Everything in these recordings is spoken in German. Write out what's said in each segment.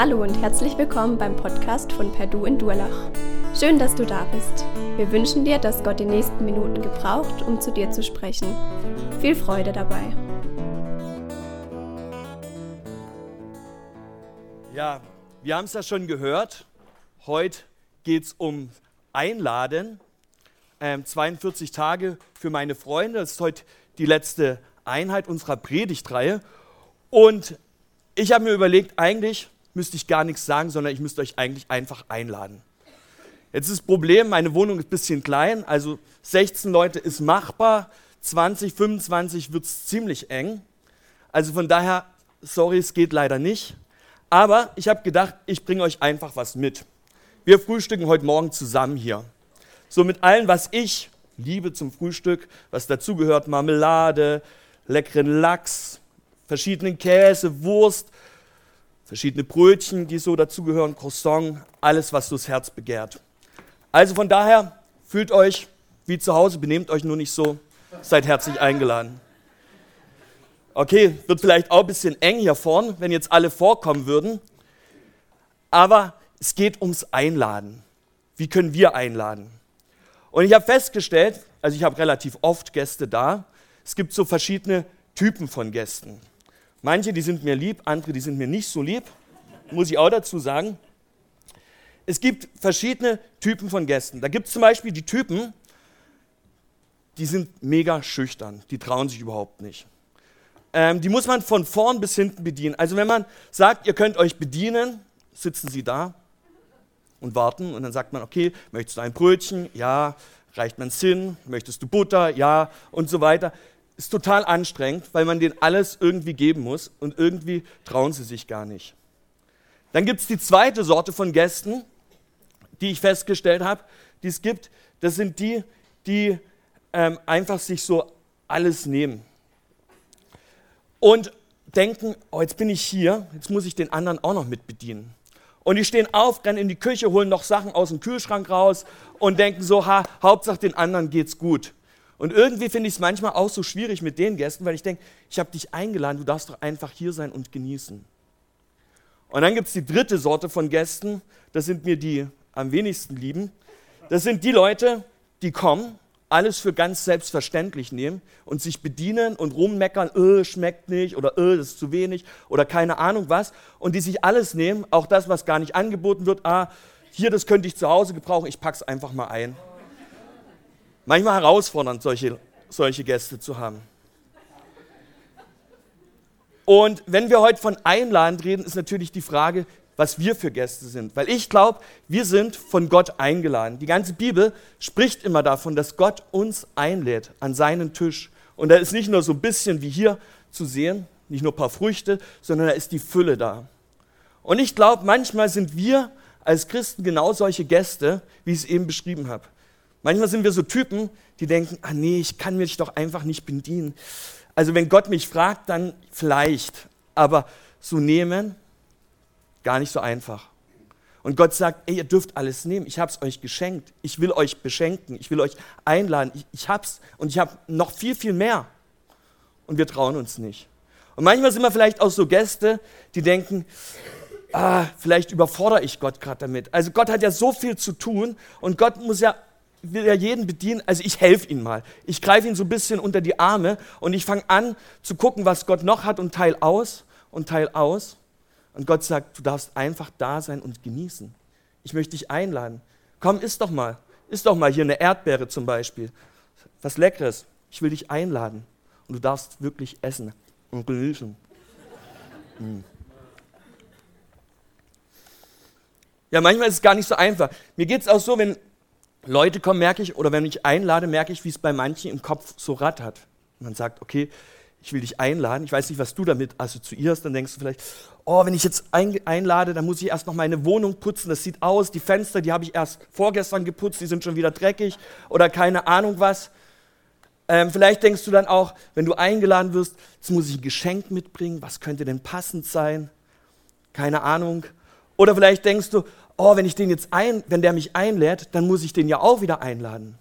Hallo und herzlich willkommen beim Podcast von Perdu in Durlach. Schön, dass du da bist. Wir wünschen dir, dass Gott die nächsten Minuten gebraucht, um zu dir zu sprechen. Viel Freude dabei. Ja, wir haben es ja schon gehört. Heute geht es um Einladen. Ähm, 42 Tage für meine Freunde. Das ist heute die letzte Einheit unserer Predigtreihe. Und ich habe mir überlegt, eigentlich müsste ich gar nichts sagen, sondern ich müsste euch eigentlich einfach einladen. Jetzt ist das Problem, meine Wohnung ist ein bisschen klein, also 16 Leute ist machbar, 20, 25 wird es ziemlich eng. Also von daher, sorry, es geht leider nicht. Aber ich habe gedacht, ich bringe euch einfach was mit. Wir frühstücken heute Morgen zusammen hier. So mit allem, was ich liebe zum Frühstück, was dazugehört, Marmelade, leckeren Lachs, verschiedenen Käse, Wurst, verschiedene Brötchen, die so dazugehören, Croissant, alles, was das Herz begehrt. Also von daher, fühlt euch wie zu Hause, benehmt euch nur nicht so, seid herzlich eingeladen. Okay, wird vielleicht auch ein bisschen eng hier vorn, wenn jetzt alle vorkommen würden, aber es geht ums Einladen. Wie können wir einladen? Und ich habe festgestellt, also ich habe relativ oft Gäste da, es gibt so verschiedene Typen von Gästen. Manche, die sind mir lieb, andere, die sind mir nicht so lieb, muss ich auch dazu sagen. Es gibt verschiedene Typen von Gästen. Da gibt es zum Beispiel die Typen, die sind mega schüchtern, die trauen sich überhaupt nicht. Ähm, die muss man von vorn bis hinten bedienen. Also wenn man sagt, ihr könnt euch bedienen, sitzen sie da und warten und dann sagt man, okay, möchtest du ein Brötchen? Ja. Reicht man Sinn? Möchtest du Butter? Ja. Und so weiter ist total anstrengend, weil man denen alles irgendwie geben muss und irgendwie trauen sie sich gar nicht. Dann gibt es die zweite Sorte von Gästen, die ich festgestellt habe, die es gibt. Das sind die, die ähm, einfach sich so alles nehmen und denken, oh, jetzt bin ich hier, jetzt muss ich den anderen auch noch mit bedienen. Und die stehen auf, rennen in die Küche, holen noch Sachen aus dem Kühlschrank raus und denken so, ha, Hauptsache den anderen geht's gut. Und irgendwie finde ich es manchmal auch so schwierig mit den Gästen, weil ich denke, ich habe dich eingeladen, du darfst doch einfach hier sein und genießen. Und dann gibt es die dritte Sorte von Gästen, das sind mir die am wenigsten lieben. Das sind die Leute, die kommen, alles für ganz selbstverständlich nehmen und sich bedienen und rummeckern, öh, schmeckt nicht oder öh, das ist zu wenig oder keine Ahnung was. Und die sich alles nehmen, auch das, was gar nicht angeboten wird, ah, hier, das könnte ich zu Hause gebrauchen, ich pack's einfach mal ein manchmal herausfordernd, solche, solche Gäste zu haben. Und wenn wir heute von Einladen reden, ist natürlich die Frage, was wir für Gäste sind. Weil ich glaube, wir sind von Gott eingeladen. Die ganze Bibel spricht immer davon, dass Gott uns einlädt an seinen Tisch. Und da ist nicht nur so ein bisschen wie hier zu sehen, nicht nur ein paar Früchte, sondern da ist die Fülle da. Und ich glaube, manchmal sind wir als Christen genau solche Gäste, wie ich es eben beschrieben habe. Manchmal sind wir so Typen, die denken, ah nee, ich kann mich doch einfach nicht bedienen. Also wenn Gott mich fragt, dann vielleicht. Aber so nehmen, gar nicht so einfach. Und Gott sagt, ey, ihr dürft alles nehmen. Ich habe es euch geschenkt. Ich will euch beschenken. Ich will euch einladen. Ich, ich hab's und ich habe noch viel, viel mehr. Und wir trauen uns nicht. Und manchmal sind wir vielleicht auch so Gäste, die denken, ah, vielleicht überfordere ich Gott gerade damit. Also Gott hat ja so viel zu tun und Gott muss ja will ja jeden bedienen, also ich helfe ihm mal. Ich greife ihn so ein bisschen unter die Arme und ich fange an zu gucken, was Gott noch hat und teile aus und teile aus. Und Gott sagt, du darfst einfach da sein und genießen. Ich möchte dich einladen. Komm, isst doch mal. Isst doch mal hier eine Erdbeere zum Beispiel. Was Leckeres. Ich will dich einladen. Und du darfst wirklich essen und genießen. Hm. Ja, manchmal ist es gar nicht so einfach. Mir geht es auch so, wenn Leute kommen, merke ich, oder wenn ich einlade, merke ich, wie es bei manchen im Kopf so rattert. Man sagt, okay, ich will dich einladen. Ich weiß nicht, was du damit assoziierst. Dann denkst du vielleicht, oh, wenn ich jetzt einlade, dann muss ich erst noch meine Wohnung putzen. Das sieht aus, die Fenster, die habe ich erst vorgestern geputzt, die sind schon wieder dreckig oder keine Ahnung was. Ähm, vielleicht denkst du dann auch, wenn du eingeladen wirst, jetzt muss ich ein Geschenk mitbringen. Was könnte denn passend sein? Keine Ahnung. Oder vielleicht denkst du, oh, wenn ich den jetzt ein, wenn der mich einlädt, dann muss ich den ja auch wieder einladen.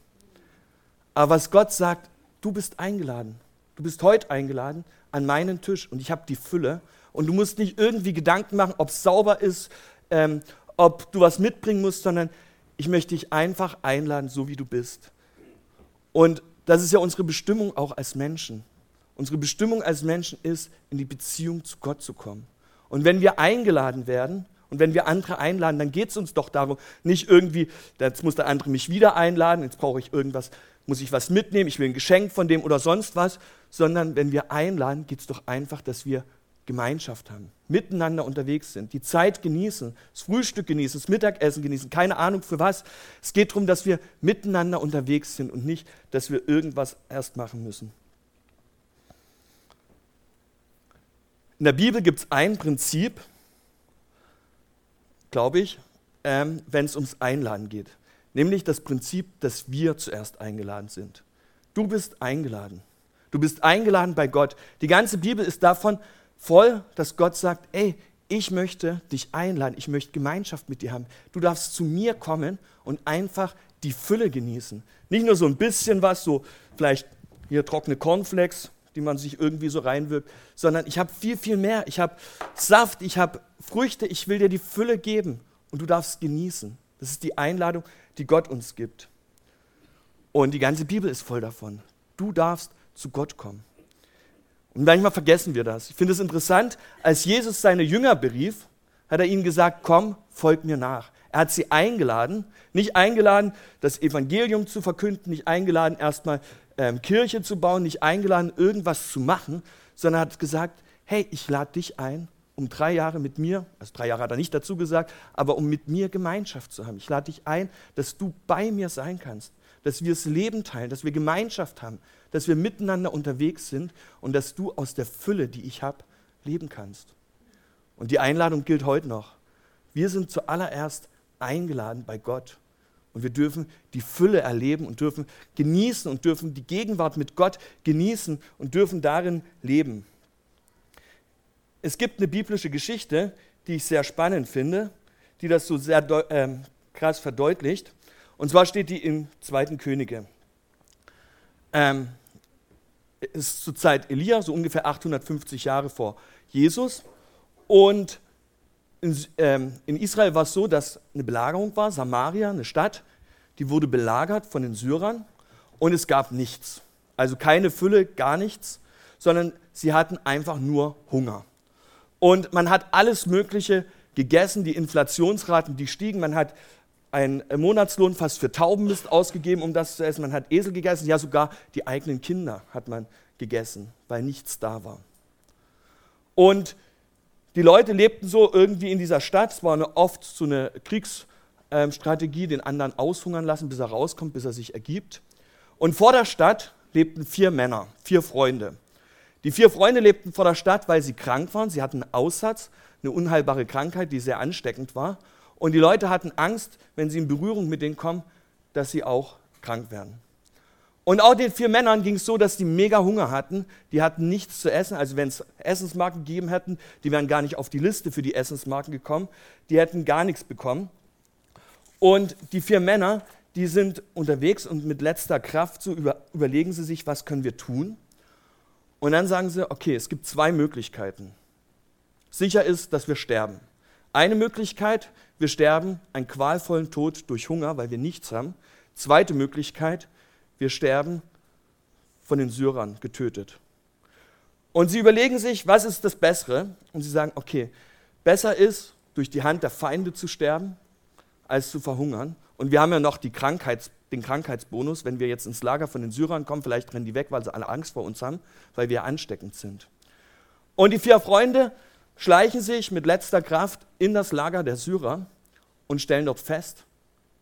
Aber was Gott sagt, du bist eingeladen. Du bist heute eingeladen an meinen Tisch und ich habe die Fülle Und du musst nicht irgendwie Gedanken machen, ob es sauber ist, ähm, ob du was mitbringen musst, sondern ich möchte dich einfach einladen, so wie du bist. Und das ist ja unsere Bestimmung auch als Menschen. Unsere Bestimmung als Menschen ist, in die Beziehung zu Gott zu kommen. Und wenn wir eingeladen werden und wenn wir andere einladen, dann geht es uns doch darum, nicht irgendwie, jetzt muss der andere mich wieder einladen, jetzt brauche ich irgendwas, muss ich was mitnehmen, ich will ein Geschenk von dem oder sonst was, sondern wenn wir einladen, geht es doch einfach, dass wir Gemeinschaft haben, miteinander unterwegs sind, die Zeit genießen, das Frühstück genießen, das Mittagessen genießen, keine Ahnung für was. Es geht darum, dass wir miteinander unterwegs sind und nicht, dass wir irgendwas erst machen müssen. In der Bibel gibt es ein Prinzip, glaube ich, ähm, wenn es ums Einladen geht. Nämlich das Prinzip, dass wir zuerst eingeladen sind. Du bist eingeladen. Du bist eingeladen bei Gott. Die ganze Bibel ist davon voll, dass Gott sagt, ey, ich möchte dich einladen, ich möchte Gemeinschaft mit dir haben. Du darfst zu mir kommen und einfach die Fülle genießen. Nicht nur so ein bisschen was, so vielleicht hier trockene Cornflakes, die man sich irgendwie so reinwirkt, sondern ich habe viel, viel mehr. Ich habe Saft, ich habe Früchte, ich will dir die Fülle geben und du darfst genießen. Das ist die Einladung, die Gott uns gibt. Und die ganze Bibel ist voll davon. Du darfst zu Gott kommen. Und manchmal vergessen wir das. Ich finde es interessant, als Jesus seine Jünger berief, hat er ihnen gesagt, komm, folg mir nach. Er hat sie eingeladen, nicht eingeladen, das Evangelium zu verkünden, nicht eingeladen, erstmal ähm, Kirche zu bauen, nicht eingeladen, irgendwas zu machen, sondern hat gesagt, hey, ich lade dich ein, um drei Jahre mit mir, also drei Jahre hat er nicht dazu gesagt, aber um mit mir Gemeinschaft zu haben. Ich lade dich ein, dass du bei mir sein kannst, dass wir das Leben teilen, dass wir Gemeinschaft haben, dass wir miteinander unterwegs sind und dass du aus der Fülle, die ich habe, leben kannst. Und die Einladung gilt heute noch. Wir sind zuallererst eingeladen bei Gott. Und wir dürfen die Fülle erleben und dürfen genießen und dürfen die Gegenwart mit Gott genießen und dürfen darin leben. Es gibt eine biblische Geschichte, die ich sehr spannend finde, die das so sehr äh, krass verdeutlicht. Und zwar steht die in 2. Könige ähm, ist zur Zeit Elia, so ungefähr 850 Jahre vor Jesus. Und in, ähm, in Israel war es so, dass eine Belagerung war, Samaria, eine Stadt, die wurde belagert von den Syrern und es gab nichts. Also keine Fülle, gar nichts, sondern sie hatten einfach nur Hunger. Und man hat alles Mögliche gegessen, die Inflationsraten, die stiegen, man hat einen Monatslohn fast für Taubenmist ausgegeben, um das zu essen. Man hat Esel gegessen, ja sogar die eigenen Kinder hat man gegessen, weil nichts da war. Und die Leute lebten so irgendwie in dieser Stadt. Es war eine, oft so eine Kriegsstrategie, den anderen aushungern lassen, bis er rauskommt, bis er sich ergibt. Und vor der Stadt lebten vier Männer, vier Freunde. Die vier Freunde lebten vor der Stadt, weil sie krank waren. Sie hatten einen Aussatz, eine unheilbare Krankheit, die sehr ansteckend war. Und die Leute hatten Angst, wenn sie in Berührung mit denen kommen, dass sie auch krank werden. Und auch den vier Männern ging es so, dass die mega Hunger hatten. Die hatten nichts zu essen. Also wenn es Essensmarken gegeben hätten, die wären gar nicht auf die Liste für die Essensmarken gekommen. Die hätten gar nichts bekommen. Und die vier Männer, die sind unterwegs und mit letzter Kraft so über, überlegen sie sich, was können wir tun. Und dann sagen sie, okay, es gibt zwei Möglichkeiten. Sicher ist, dass wir sterben. Eine Möglichkeit, wir sterben einen qualvollen Tod durch Hunger, weil wir nichts haben. Zweite Möglichkeit, wir sterben von den Syrern getötet. Und sie überlegen sich, was ist das Bessere? Und sie sagen, okay, besser ist, durch die Hand der Feinde zu sterben, als zu verhungern. Und wir haben ja noch Krankheits, den Krankheitsbonus, wenn wir jetzt ins Lager von den Syrern kommen, vielleicht rennen die weg, weil sie alle Angst vor uns haben, weil wir ansteckend sind. Und die vier Freunde schleichen sich mit letzter Kraft in das Lager der Syrer und stellen dort fest,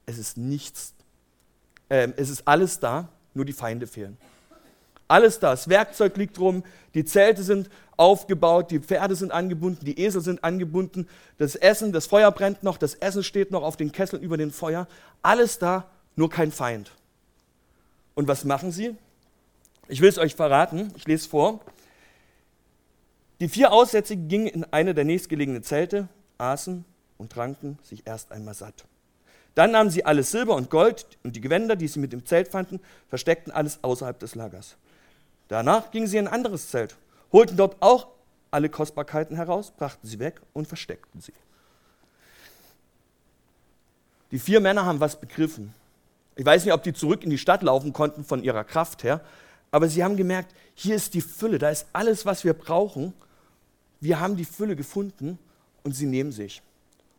es ist nichts, äh, es ist alles da, nur die Feinde fehlen. Alles da, das Werkzeug liegt rum, die Zelte sind aufgebaut, die Pferde sind angebunden, die Esel sind angebunden, das Essen, das Feuer brennt noch, das Essen steht noch auf den Kesseln über dem Feuer. Alles da, nur kein Feind. Und was machen sie? Ich will es euch verraten, ich lese vor. Die vier Aussätzigen gingen in eine der nächstgelegenen Zelte, aßen und tranken sich erst einmal satt. Dann nahmen sie alles Silber und Gold und die Gewänder, die sie mit dem Zelt fanden, versteckten alles außerhalb des Lagers. Danach gingen sie in ein anderes Zelt, holten dort auch alle Kostbarkeiten heraus, brachten sie weg und versteckten sie. Die vier Männer haben was begriffen. Ich weiß nicht, ob die zurück in die Stadt laufen konnten von ihrer Kraft her, aber sie haben gemerkt, hier ist die Fülle, da ist alles, was wir brauchen. Wir haben die Fülle gefunden und sie nehmen sich.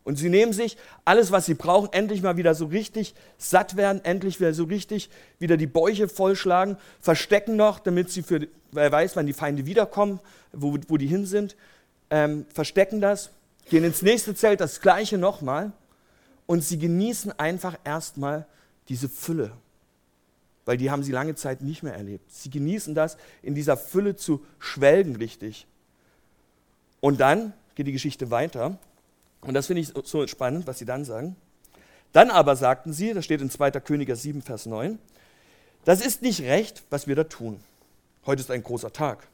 Und sie nehmen sich alles, was sie brauchen, endlich mal wieder so richtig satt werden, endlich wieder so richtig wieder die Bäuche vollschlagen, verstecken noch, damit sie für, wer weiß, wann die Feinde wiederkommen, wo, wo die hin sind, ähm, verstecken das, gehen ins nächste Zelt, das gleiche nochmal und sie genießen einfach erstmal diese Fülle, weil die haben sie lange Zeit nicht mehr erlebt. Sie genießen das, in dieser Fülle zu schwelgen richtig. Und dann geht die Geschichte weiter. Und das finde ich so spannend, was sie dann sagen. Dann aber sagten sie, das steht in 2. Königer 7, Vers 9, das ist nicht recht, was wir da tun. Heute ist ein großer Tag.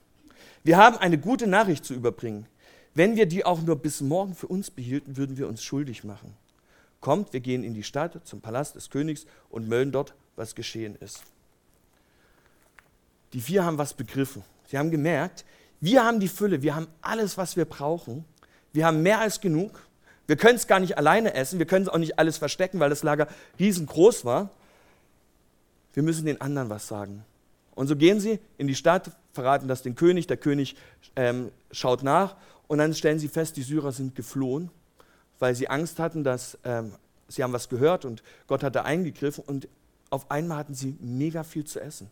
Wir haben eine gute Nachricht zu überbringen. Wenn wir die auch nur bis morgen für uns behielten, würden wir uns schuldig machen. Kommt, wir gehen in die Stadt zum Palast des Königs und melden dort, was geschehen ist. Die vier haben was begriffen. Sie haben gemerkt, wir haben die Fülle, wir haben alles, was wir brauchen. Wir haben mehr als genug. Wir können es gar nicht alleine essen, wir können es auch nicht alles verstecken, weil das Lager riesengroß war. Wir müssen den anderen was sagen. Und so gehen sie in die Stadt, verraten das dem König, der König ähm, schaut nach und dann stellen sie fest, die Syrer sind geflohen, weil sie Angst hatten, dass ähm, sie haben was gehört und Gott hat da eingegriffen und auf einmal hatten sie mega viel zu essen.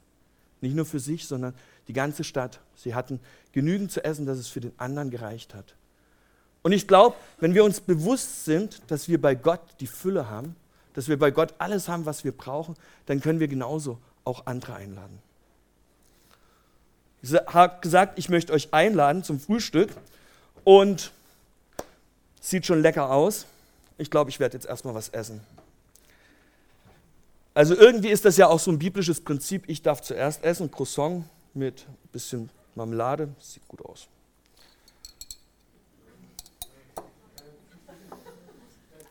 Nicht nur für sich, sondern die ganze Stadt. Sie hatten genügend zu essen, dass es für den anderen gereicht hat. Und ich glaube, wenn wir uns bewusst sind, dass wir bei Gott die Fülle haben, dass wir bei Gott alles haben, was wir brauchen, dann können wir genauso auch andere einladen. Ich habe gesagt, ich möchte euch einladen zum Frühstück und sieht schon lecker aus. Ich glaube, ich werde jetzt erstmal was essen. Also irgendwie ist das ja auch so ein biblisches Prinzip. Ich darf zuerst essen, Croissant mit ein bisschen Marmelade, sieht gut aus.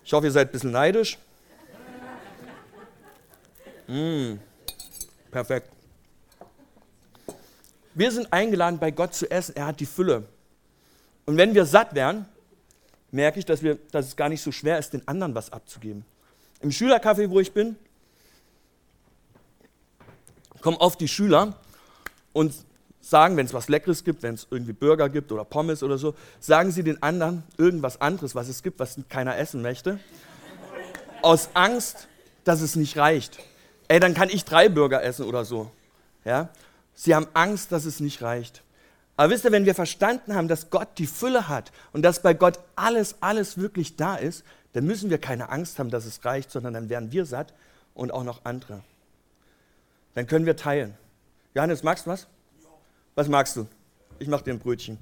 Ich hoffe, ihr seid ein bisschen neidisch. Mm, perfekt. Wir sind eingeladen, bei Gott zu essen. Er hat die Fülle. Und wenn wir satt werden, merke ich, dass, wir, dass es gar nicht so schwer ist, den anderen was abzugeben. Im Schülercafé, wo ich bin, kommen oft die Schüler und sagen, wenn es was Leckeres gibt, wenn es irgendwie Burger gibt oder Pommes oder so, sagen sie den anderen irgendwas anderes, was es gibt, was keiner essen möchte, aus Angst, dass es nicht reicht. Ey, dann kann ich drei Burger essen oder so. Ja? Sie haben Angst, dass es nicht reicht. Aber wisst ihr, wenn wir verstanden haben, dass Gott die Fülle hat und dass bei Gott alles, alles wirklich da ist, dann müssen wir keine Angst haben, dass es reicht, sondern dann werden wir satt und auch noch andere. Dann können wir teilen. Johannes, magst du was? Was magst du? Ich mache dir ein Brötchen.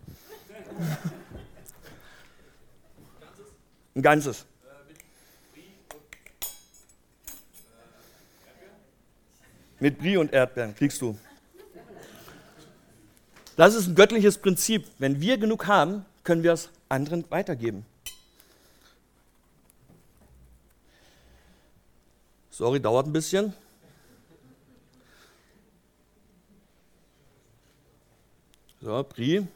Ein ganzes. Mit Brie und Erdbeeren kriegst du. Das ist ein göttliches Prinzip. Wenn wir genug haben, können wir es anderen weitergeben. Sorry, dauert ein bisschen. So, Brie.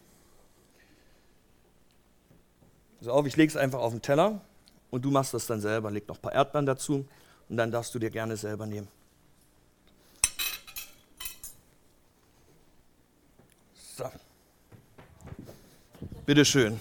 So auf, ich lege es einfach auf den Teller und du machst das dann selber. Leg noch ein paar Erdbeeren dazu und dann darfst du dir gerne selber nehmen. Bitteschön.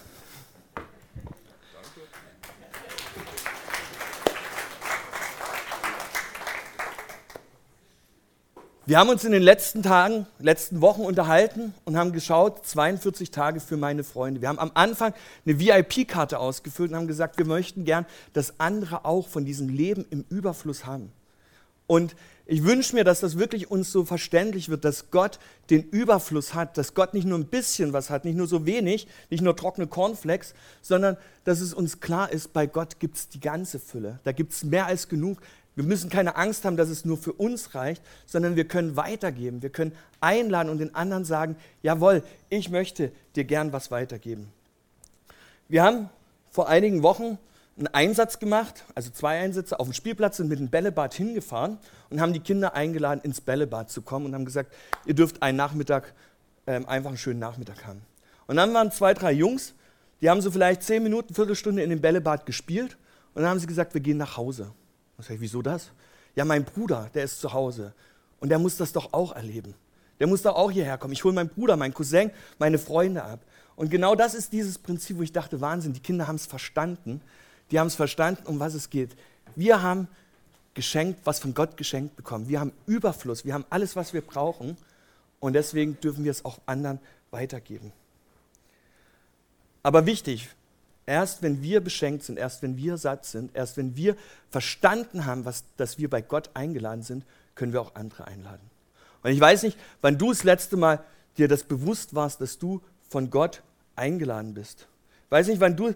Wir haben uns in den letzten Tagen, letzten Wochen unterhalten und haben geschaut, 42 Tage für meine Freunde. Wir haben am Anfang eine VIP-Karte ausgefüllt und haben gesagt, wir möchten gern, dass andere auch von diesem Leben im Überfluss haben. Und ich wünsche mir, dass das wirklich uns so verständlich wird, dass Gott den Überfluss hat, dass Gott nicht nur ein bisschen was hat, nicht nur so wenig, nicht nur trockene Cornflakes, sondern dass es uns klar ist, bei Gott gibt es die ganze Fülle. Da gibt es mehr als genug. Wir müssen keine Angst haben, dass es nur für uns reicht, sondern wir können weitergeben. Wir können einladen und den anderen sagen, jawohl, ich möchte dir gern was weitergeben. Wir haben vor einigen Wochen einen Einsatz gemacht, also zwei Einsätze auf dem Spielplatz, sind mit dem Bällebad hingefahren und haben die Kinder eingeladen, ins Bällebad zu kommen und haben gesagt, ihr dürft einen Nachmittag, ähm, einfach einen schönen Nachmittag haben. Und dann waren zwei, drei Jungs, die haben so vielleicht zehn Minuten, Viertelstunde in dem Bällebad gespielt und dann haben sie gesagt, wir gehen nach Hause. Und sag ich, wieso das? Ja, mein Bruder, der ist zu Hause und der muss das doch auch erleben. Der muss doch auch hierher kommen. Ich hole meinen Bruder, meinen Cousin, meine Freunde ab. Und genau das ist dieses Prinzip, wo ich dachte, Wahnsinn, die Kinder haben es verstanden. Die haben es verstanden, um was es geht. Wir haben geschenkt, was von Gott geschenkt bekommen. Wir haben Überfluss, wir haben alles, was wir brauchen. Und deswegen dürfen wir es auch anderen weitergeben. Aber wichtig, erst wenn wir beschenkt sind, erst wenn wir satt sind, erst wenn wir verstanden haben, was, dass wir bei Gott eingeladen sind, können wir auch andere einladen. Und ich weiß nicht, wann du das letzte Mal dir das bewusst warst, dass du von Gott eingeladen bist. Ich weiß nicht, wann du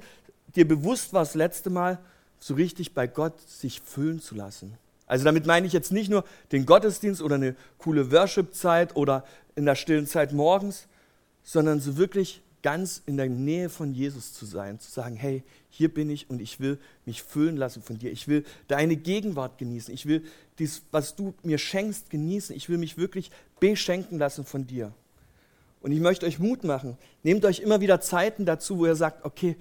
dir bewusst warst, das letzte Mal so richtig bei Gott sich füllen zu lassen. Also damit meine ich jetzt nicht nur den Gottesdienst oder eine coole Worship-Zeit oder in der stillen Zeit morgens, sondern so wirklich ganz in der Nähe von Jesus zu sein, zu sagen, hey, hier bin ich und ich will mich füllen lassen von dir. Ich will deine Gegenwart genießen. Ich will dies, was du mir schenkst, genießen. Ich will mich wirklich beschenken lassen von dir. Und ich möchte euch Mut machen. Nehmt euch immer wieder Zeiten dazu, wo ihr sagt, okay,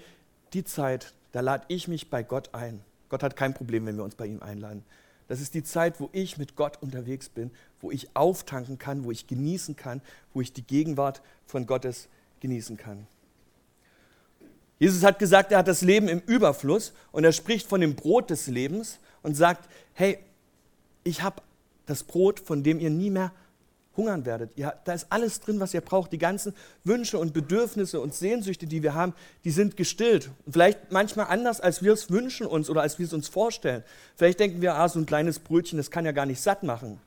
die Zeit, da lade ich mich bei Gott ein. Gott hat kein Problem, wenn wir uns bei ihm einladen. Das ist die Zeit, wo ich mit Gott unterwegs bin, wo ich auftanken kann, wo ich genießen kann, wo ich die Gegenwart von Gottes genießen kann. Jesus hat gesagt, er hat das Leben im Überfluss und er spricht von dem Brot des Lebens und sagt, hey, ich habe das Brot, von dem ihr nie mehr hungern werdet. Ja, da ist alles drin, was ihr braucht. Die ganzen Wünsche und Bedürfnisse und Sehnsüchte, die wir haben, die sind gestillt. Und vielleicht manchmal anders, als wir es wünschen uns oder als wir es uns vorstellen. Vielleicht denken wir, ah, so ein kleines Brötchen, das kann ja gar nicht satt machen.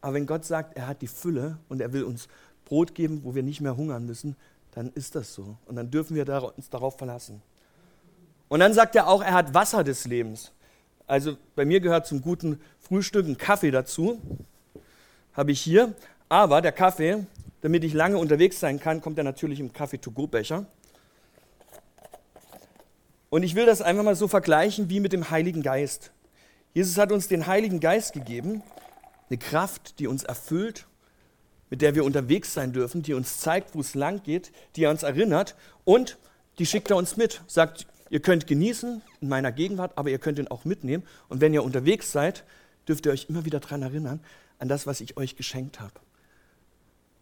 Aber wenn Gott sagt, er hat die Fülle und er will uns Brot geben, wo wir nicht mehr hungern müssen, dann ist das so. Und dann dürfen wir uns darauf verlassen. Und dann sagt er auch, er hat Wasser des Lebens. Also bei mir gehört zum guten Frühstück ein Kaffee dazu. Habe ich hier. Aber der Kaffee, damit ich lange unterwegs sein kann, kommt er natürlich im Kaffee-to-go-Becher. Und ich will das einfach mal so vergleichen wie mit dem Heiligen Geist. Jesus hat uns den Heiligen Geist gegeben, eine Kraft, die uns erfüllt mit der wir unterwegs sein dürfen, die uns zeigt, wo es lang geht, die uns erinnert und die schickt er uns mit, sagt, ihr könnt genießen in meiner Gegenwart, aber ihr könnt ihn auch mitnehmen. Und wenn ihr unterwegs seid, dürft ihr euch immer wieder daran erinnern, an das, was ich euch geschenkt habe,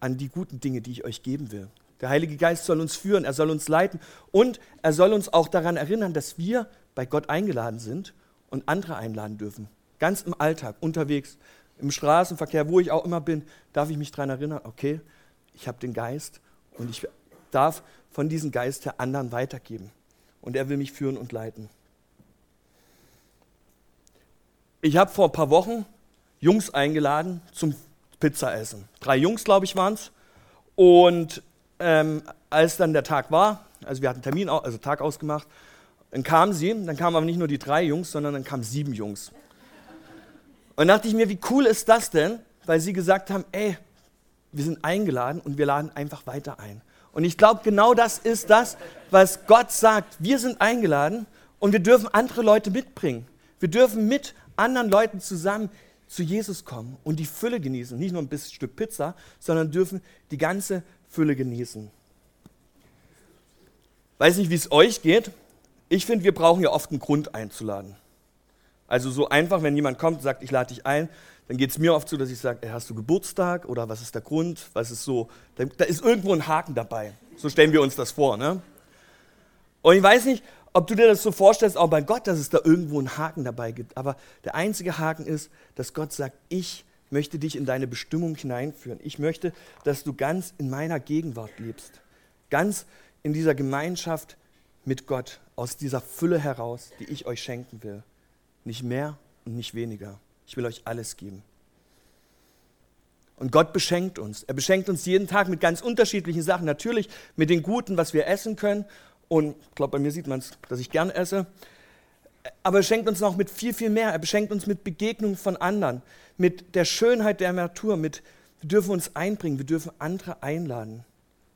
an die guten Dinge, die ich euch geben will. Der Heilige Geist soll uns führen, er soll uns leiten und er soll uns auch daran erinnern, dass wir bei Gott eingeladen sind und andere einladen dürfen. Ganz im Alltag, unterwegs im Straßenverkehr, wo ich auch immer bin, darf ich mich daran erinnern, okay, ich habe den Geist und ich darf von diesem Geist der anderen weitergeben. Und er will mich führen und leiten. Ich habe vor ein paar Wochen Jungs eingeladen zum Pizzaessen. Drei Jungs, glaube ich, waren es. Und ähm, als dann der Tag war, also wir hatten Termin, also Tag ausgemacht, dann kamen sie, dann kamen aber nicht nur die drei Jungs, sondern dann kamen sieben Jungs. Und dachte ich mir, wie cool ist das denn? Weil sie gesagt haben, ey, wir sind eingeladen und wir laden einfach weiter ein. Und ich glaube, genau das ist das, was Gott sagt. Wir sind eingeladen und wir dürfen andere Leute mitbringen. Wir dürfen mit anderen Leuten zusammen zu Jesus kommen und die Fülle genießen. Nicht nur ein bisschen Stück Pizza, sondern dürfen die ganze Fülle genießen. Weiß nicht, wie es euch geht. Ich finde, wir brauchen ja oft einen Grund einzuladen. Also so einfach, wenn jemand kommt und sagt, ich lade dich ein, dann geht es mir oft so, dass ich sage, hast du Geburtstag oder was ist der Grund? Was ist so? Da, ist irgendwo ein Haken dabei. So stellen wir uns das vor. Ne? Und ich weiß nicht, ob du dir das so vorstellst, auch bei Gott, dass es da irgendwo einen Haken dabei gibt. Aber der einzige Haken ist, dass Gott sagt, ich möchte dich in deine Bestimmung hineinführen. Ich möchte, dass du ganz in meiner Gegenwart lebst. Ganz in dieser Gemeinschaft mit Gott, aus dieser Fülle heraus, die ich euch schenken will. Nicht mehr und nicht weniger. Ich will euch alles geben. Und Gott beschenkt uns. Er beschenkt uns jeden Tag mit ganz unterschiedlichen Sachen. Natürlich mit den Guten, was wir essen können. Und ich glaube, bei mir sieht man es, dass ich gern esse. Aber er schenkt uns noch mit viel, viel mehr. Er beschenkt uns mit Begegnungen von anderen, mit der Schönheit der Natur. Mit, wir dürfen uns einbringen, wir dürfen andere einladen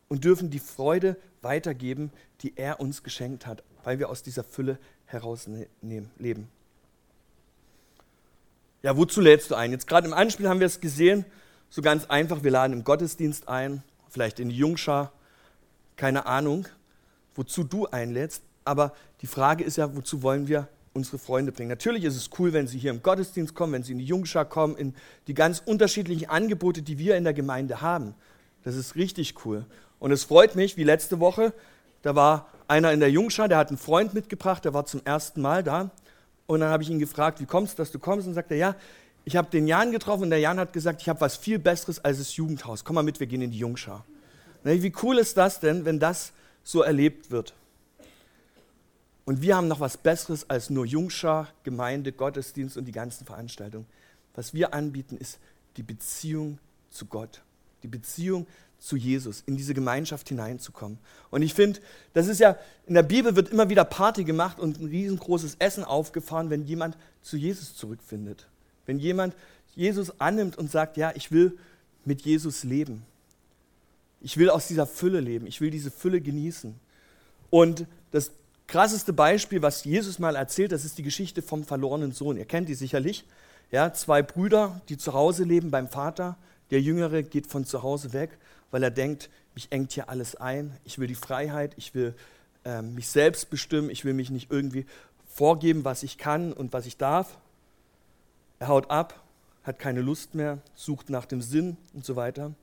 und dürfen die Freude weitergeben, die er uns geschenkt hat, weil wir aus dieser Fülle heraus leben. Ja, wozu lädst du ein? Jetzt gerade im Anspiel haben wir es gesehen, so ganz einfach, wir laden im Gottesdienst ein, vielleicht in die Jungschar, keine Ahnung, wozu du einlädst, aber die Frage ist ja, wozu wollen wir unsere Freunde bringen? Natürlich ist es cool, wenn sie hier im Gottesdienst kommen, wenn sie in die Jungschar kommen, in die ganz unterschiedlichen Angebote, die wir in der Gemeinde haben. Das ist richtig cool. Und es freut mich, wie letzte Woche, da war einer in der Jungschar, der hat einen Freund mitgebracht, der war zum ersten Mal da. Und dann habe ich ihn gefragt, wie kommst du, dass du kommst? Und sagt er, ja, ich habe den Jan getroffen und der Jan hat gesagt, ich habe was viel Besseres als das Jugendhaus. Komm mal mit, wir gehen in die Jungschar. Wie cool ist das denn, wenn das so erlebt wird? Und wir haben noch was Besseres als nur Jungschar, Gemeinde, Gottesdienst und die ganzen Veranstaltungen. Was wir anbieten, ist die Beziehung zu Gott, die Beziehung zu Jesus, in diese Gemeinschaft hineinzukommen. Und ich finde, das ist ja, in der Bibel wird immer wieder Party gemacht und ein riesengroßes Essen aufgefahren, wenn jemand zu Jesus zurückfindet. Wenn jemand Jesus annimmt und sagt, ja, ich will mit Jesus leben. Ich will aus dieser Fülle leben. Ich will diese Fülle genießen. Und das krasseste Beispiel, was Jesus mal erzählt, das ist die Geschichte vom verlorenen Sohn. Ihr kennt die sicherlich. Ja, zwei Brüder, die zu Hause leben beim Vater. Der Jüngere geht von zu Hause weg, weil er denkt, mich engt hier alles ein. Ich will die Freiheit, ich will äh, mich selbst bestimmen, ich will mich nicht irgendwie vorgeben, was ich kann und was ich darf. Er haut ab, hat keine Lust mehr, sucht nach dem Sinn und so weiter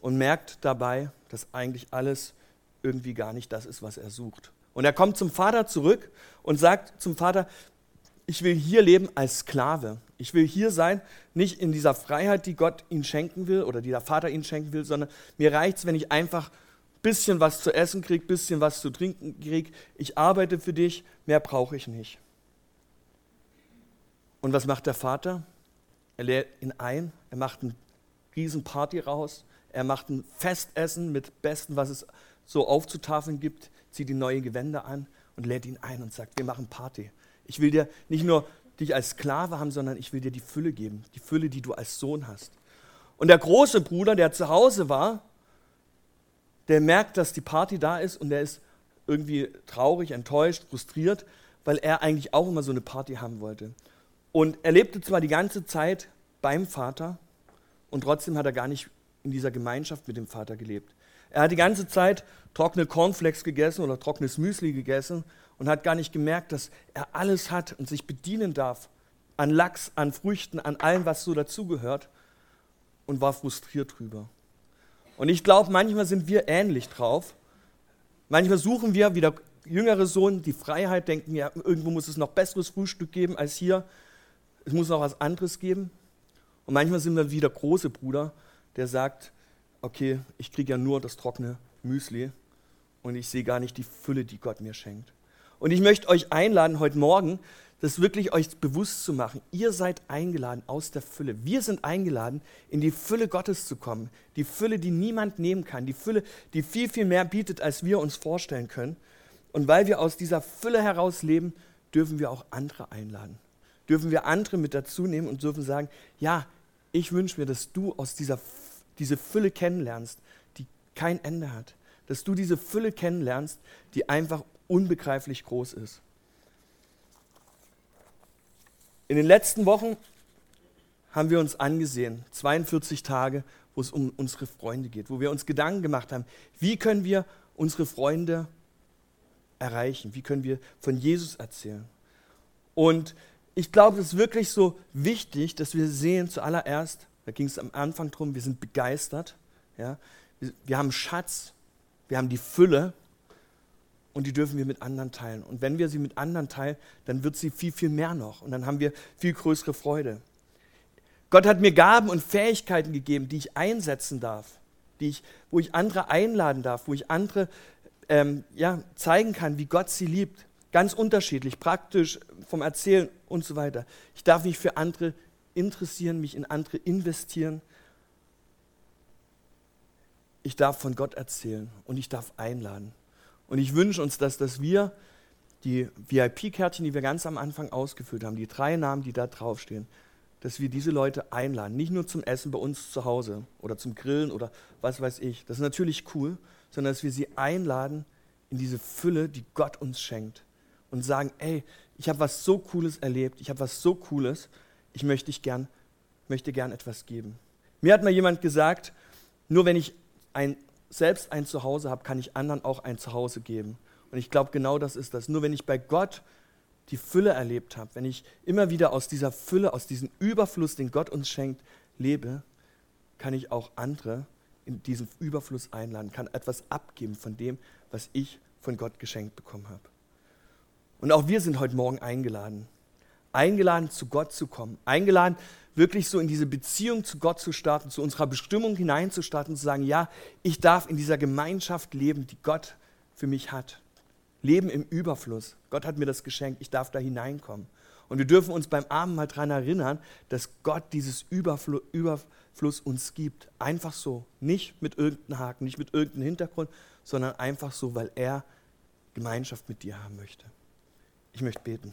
und merkt dabei, dass eigentlich alles irgendwie gar nicht das ist, was er sucht. Und er kommt zum Vater zurück und sagt zum Vater, ich will hier leben als Sklave. Ich will hier sein, nicht in dieser Freiheit, die Gott ihn schenken will oder die der Vater ihn schenken will, sondern mir reicht es, wenn ich einfach ein bisschen was zu essen kriege, ein bisschen was zu trinken kriege. Ich arbeite für dich, mehr brauche ich nicht. Und was macht der Vater? Er lädt ihn ein, er macht eine Riesenparty raus, er macht ein Festessen mit Besten, was es so aufzutafeln gibt, zieht die neue Gewänder an und lädt ihn ein und sagt, wir machen Party. Ich will dir nicht nur dich als Sklave haben, sondern ich will dir die Fülle geben, die Fülle, die du als Sohn hast. Und der große Bruder, der zu Hause war, der merkt, dass die Party da ist und der ist irgendwie traurig, enttäuscht, frustriert, weil er eigentlich auch immer so eine Party haben wollte. Und er lebte zwar die ganze Zeit beim Vater und trotzdem hat er gar nicht in dieser Gemeinschaft mit dem Vater gelebt. Er hat die ganze Zeit trockene Cornflakes gegessen oder trockenes Müsli gegessen und hat gar nicht gemerkt, dass er alles hat und sich bedienen darf an Lachs, an Früchten, an allem, was so dazugehört und war frustriert drüber. Und ich glaube, manchmal sind wir ähnlich drauf. Manchmal suchen wir, wie der jüngere Sohn, die Freiheit, denken, ja, irgendwo muss es noch besseres Frühstück geben als hier. Es muss noch was anderes geben. Und manchmal sind wir wie der große Bruder, der sagt, okay, ich kriege ja nur das trockene Müsli und ich sehe gar nicht die Fülle, die Gott mir schenkt. Und ich möchte euch einladen, heute Morgen, das wirklich euch bewusst zu machen. Ihr seid eingeladen aus der Fülle. Wir sind eingeladen, in die Fülle Gottes zu kommen. Die Fülle, die niemand nehmen kann. Die Fülle, die viel, viel mehr bietet, als wir uns vorstellen können. Und weil wir aus dieser Fülle heraus leben, dürfen wir auch andere einladen. Dürfen wir andere mit dazu nehmen und dürfen sagen, ja, ich wünsche mir, dass du aus dieser diese Fülle kennenlernst, die kein Ende hat. Dass du diese Fülle kennenlernst, die einfach unbegreiflich groß ist. In den letzten Wochen haben wir uns angesehen, 42 Tage, wo es um unsere Freunde geht, wo wir uns Gedanken gemacht haben, wie können wir unsere Freunde erreichen, wie können wir von Jesus erzählen. Und ich glaube, es ist wirklich so wichtig, dass wir sehen zuallererst, da ging es am Anfang darum, wir sind begeistert. Ja? Wir, wir haben Schatz, wir haben die Fülle und die dürfen wir mit anderen teilen. Und wenn wir sie mit anderen teilen, dann wird sie viel, viel mehr noch. Und dann haben wir viel größere Freude. Gott hat mir Gaben und Fähigkeiten gegeben, die ich einsetzen darf, die ich, wo ich andere einladen darf, wo ich andere ähm, ja, zeigen kann, wie Gott sie liebt. Ganz unterschiedlich, praktisch, vom Erzählen und so weiter. Ich darf mich für andere interessieren, mich in andere investieren. Ich darf von Gott erzählen und ich darf einladen. Und ich wünsche uns, dass, dass wir die VIP-Kärtchen, die wir ganz am Anfang ausgefüllt haben, die drei Namen, die da draufstehen, dass wir diese Leute einladen. Nicht nur zum Essen bei uns zu Hause oder zum Grillen oder was weiß ich. Das ist natürlich cool, sondern dass wir sie einladen in diese Fülle, die Gott uns schenkt. Und sagen, ey, ich habe was so Cooles erlebt, ich habe was so Cooles ich möchte, ich gern, möchte gern etwas geben. Mir hat mal jemand gesagt, nur wenn ich ein selbst ein Zuhause habe, kann ich anderen auch ein Zuhause geben. Und ich glaube, genau das ist das. Nur wenn ich bei Gott die Fülle erlebt habe, wenn ich immer wieder aus dieser Fülle, aus diesem Überfluss, den Gott uns schenkt, lebe, kann ich auch andere in diesen Überfluss einladen, kann etwas abgeben von dem, was ich von Gott geschenkt bekommen habe. Und auch wir sind heute Morgen eingeladen. Eingeladen, zu Gott zu kommen. Eingeladen, wirklich so in diese Beziehung zu Gott zu starten, zu unserer Bestimmung hineinzustarten, zu sagen, ja, ich darf in dieser Gemeinschaft leben, die Gott für mich hat. Leben im Überfluss. Gott hat mir das geschenkt, ich darf da hineinkommen. Und wir dürfen uns beim Abend mal daran erinnern, dass Gott dieses Überfluss, Überfluss uns gibt. Einfach so. Nicht mit irgendeinem Haken, nicht mit irgendeinem Hintergrund, sondern einfach so, weil er Gemeinschaft mit dir haben möchte. Ich möchte beten.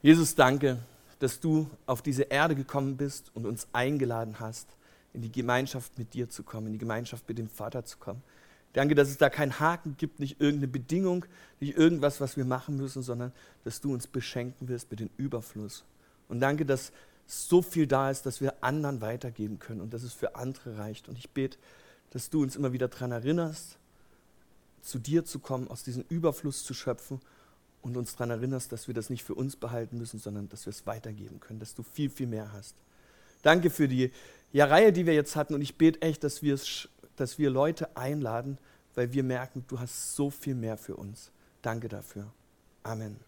Jesus, danke, dass du auf diese Erde gekommen bist und uns eingeladen hast, in die Gemeinschaft mit dir zu kommen, in die Gemeinschaft mit dem Vater zu kommen. Danke, dass es da keinen Haken gibt, nicht irgendeine Bedingung, nicht irgendwas, was wir machen müssen, sondern dass du uns beschenken wirst mit dem Überfluss. Und danke, dass so viel da ist, dass wir anderen weitergeben können und dass es für andere reicht. Und ich bete, dass du uns immer wieder daran erinnerst, zu dir zu kommen, aus diesem Überfluss zu schöpfen und uns daran erinnerst, dass wir das nicht für uns behalten müssen, sondern dass wir es weitergeben können, dass du viel, viel mehr hast. Danke für die ja, Reihe, die wir jetzt hatten und ich bete echt, dass dass wir Leute einladen, weil wir merken, du hast so viel mehr für uns. Danke dafür. Amen.